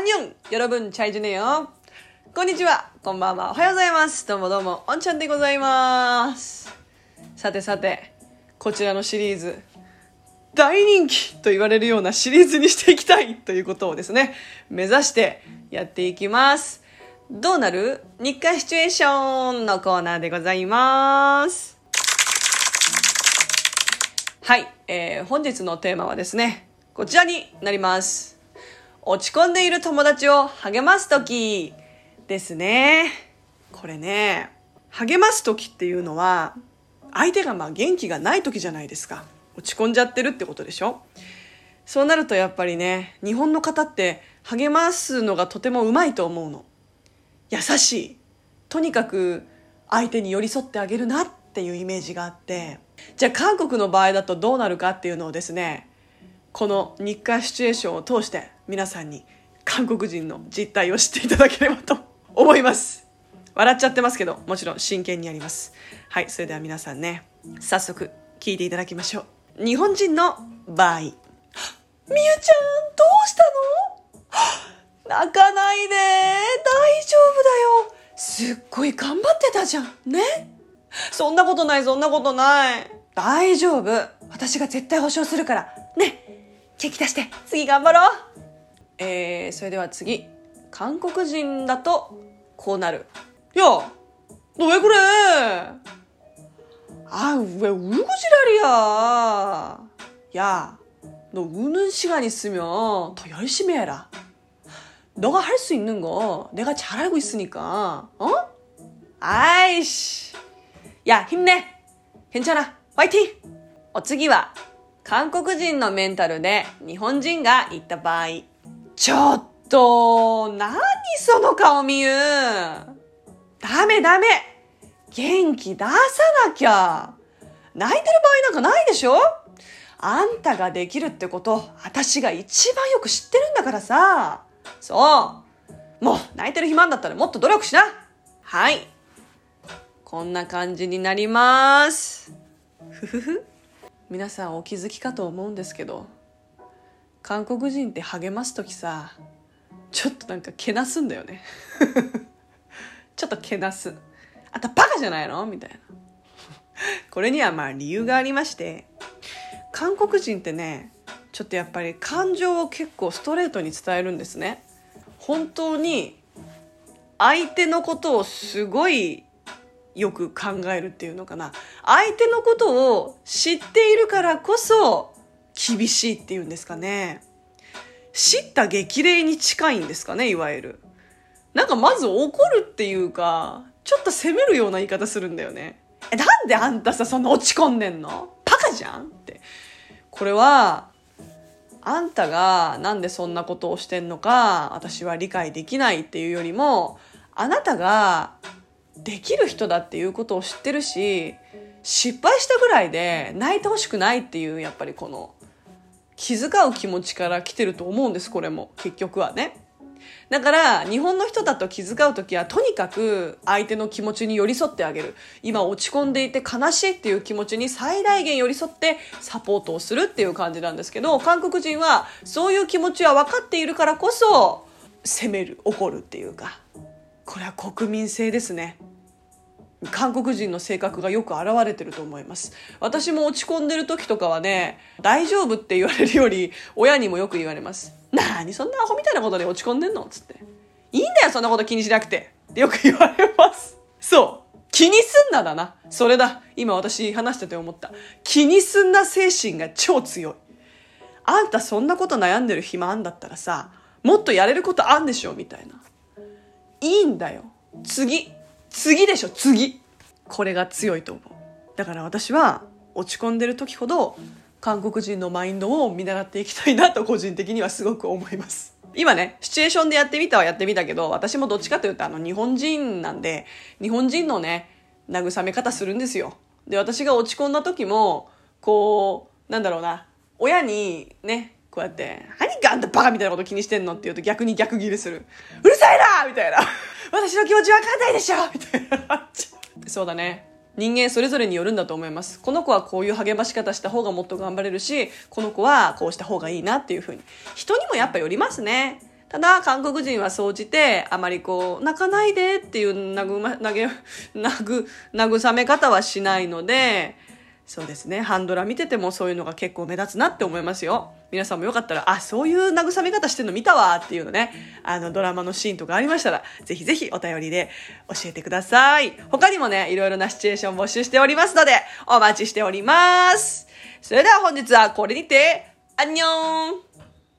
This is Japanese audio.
ンニョよろぶんチャイジュネよこんにちは、こんばんは、おはようございます。どうもどうも、おんちゃんでございます。さてさて、こちらのシリーズ、大人気と言われるようなシリーズにしていきたいということをですね、目指してやっていきます。どうなる日課シチュエーションのコーナーでございます。はい、えー、本日のテーマはですね、こちらになります。落ち込んでいる友達を励ますときですね。これね、励ますときっていうのは、相手がまあ元気がないときじゃないですか。落ち込んじゃってるってことでしょそうなるとやっぱりね、日本の方って励ますのがとてもうまいと思うの。優しい。とにかく相手に寄り添ってあげるなっていうイメージがあって、じゃあ韓国の場合だとどうなるかっていうのをですね、この日韓シチュエーションを通して皆さんに韓国人の実態を知っていただければと思います。笑っちゃってますけど、もちろん真剣にやります。はい、それでは皆さんね、早速聞いていただきましょう。日本人の場合。みゆちゃん、どうしたの？泣かないで。大丈夫だよ。すっごい頑張ってたじゃん。ね？そんなことない、そんなことない。大丈夫。私が絶対保証するから。ね？元気出して。次頑張ろう。 えー、それでは次。韓国人だと、こうなる。야! 너 왜 그래? 아, 왜 울고 지랄이야? 야, 너 우는 시간 있으면 더 열심히 해라. 너가 할 수 있는 거 내가 잘 알고 있으니까, 어? 아이씨. 야, 힘내. 괜찮아. 화이팅! お次は、韓国人のメンタルで日本人が言った場合。 ちょっと、何その顔見ゆダメダメ元気出さなきゃ泣いてる場合なんかないでしょ？あんたができるってこと、私が一番よく知ってるんだからさ。そう。もう泣いてる暇だったらもっと努力しな。はい。こんな感じになります。ふふふ。皆さんお気づきかと思うんですけど、韓国人って励ます時さ、ちょっとなんかけなすんだよね。ちょっとけなす。あんたバカじゃないの？みたいな。これにはまあ理由がありまして、韓国人ってね、ちょっとやっぱり感情を結構ストレートに伝えるんですね。本当に相手のことをすごいよく考えるっていうのかな。相手のことを知っているからこそ厳しいっていうんですかね。知った激励に近いんですかね、いわゆる。なんかまず怒るっていうか、ちょっと責めるような言い方するんだよね。え、なんであんたさ、そんな落ち込んでんの？バカじゃんって。これは、あんたがなんでそんなことをしてんのか、私は理解できないっていうよりも、あなたができる人だっていうことを知ってるし、失敗したぐらいで泣いてほしくないっていう、やっぱりこの、気遣う気持ちから来てると思うんです、これも。結局はね。だから、日本の人だと気遣うときは、とにかく相手の気持ちに寄り添ってあげる。今落ち込んでいて悲しいっていう気持ちに最大限寄り添ってサポートをするっていう感じなんですけど、韓国人はそういう気持ちは分かっているからこそ、責める、怒るっていうか。これは国民性ですね。韓国人の性格がよく現れてると思います。私も落ち込んでる時とかはね、大丈夫って言われるより、親にもよく言われます。なにそんなアホみたいなことで落ち込んでんのつって。いいんだよ、そんなこと気にしなくて。ってよく言われます。そう。気にすんなだな。それだ。今私話してて思った。気にすんな精神が超強い。あんたそんなこと悩んでる暇あんだったらさ、もっとやれることあんでしょみたいな。いいんだよ。次。次でしょ、次。これが強いと思う。だから私は落ち込んでる時ほど韓国人のマインドを見習っていきたいなと個人的にはすごく思います。今ね、シチュエーションでやってみたはやってみたけど、私もどっちかというとあの日本人なんで、日本人のね、慰め方するんですよ。で、私が落ち込んだ時も、こう、なんだろうな、親にね、こうやって、何かあんたバカみたいなこと気にしてんの？って言うと逆に逆ギレする。うるさいなみたいな。私の気持ちわかんないでしょみたいな。そうだね。人間それぞれによるんだと思います。この子はこういう励まし方した方がもっと頑張れるし、この子はこうした方がいいなっていう風に。人にもやっぱよりますね。ただ、韓国人は総じて、あまりこう、泣かないでっていうなぐま、なげ、なぐ、慰め方はしないので、そうですね。ハンドラ見ててもそういうのが結構目立つなって思いますよ。皆さんもよかったら、あ、そういう慰め方してるの見たわっていうのね、あのドラマのシーンとかありましたら、ぜひぜひお便りで教えてください。他にもね、いろいろなシチュエーション募集しておりますので、お待ちしております。それでは本日はこれにて、アンニョン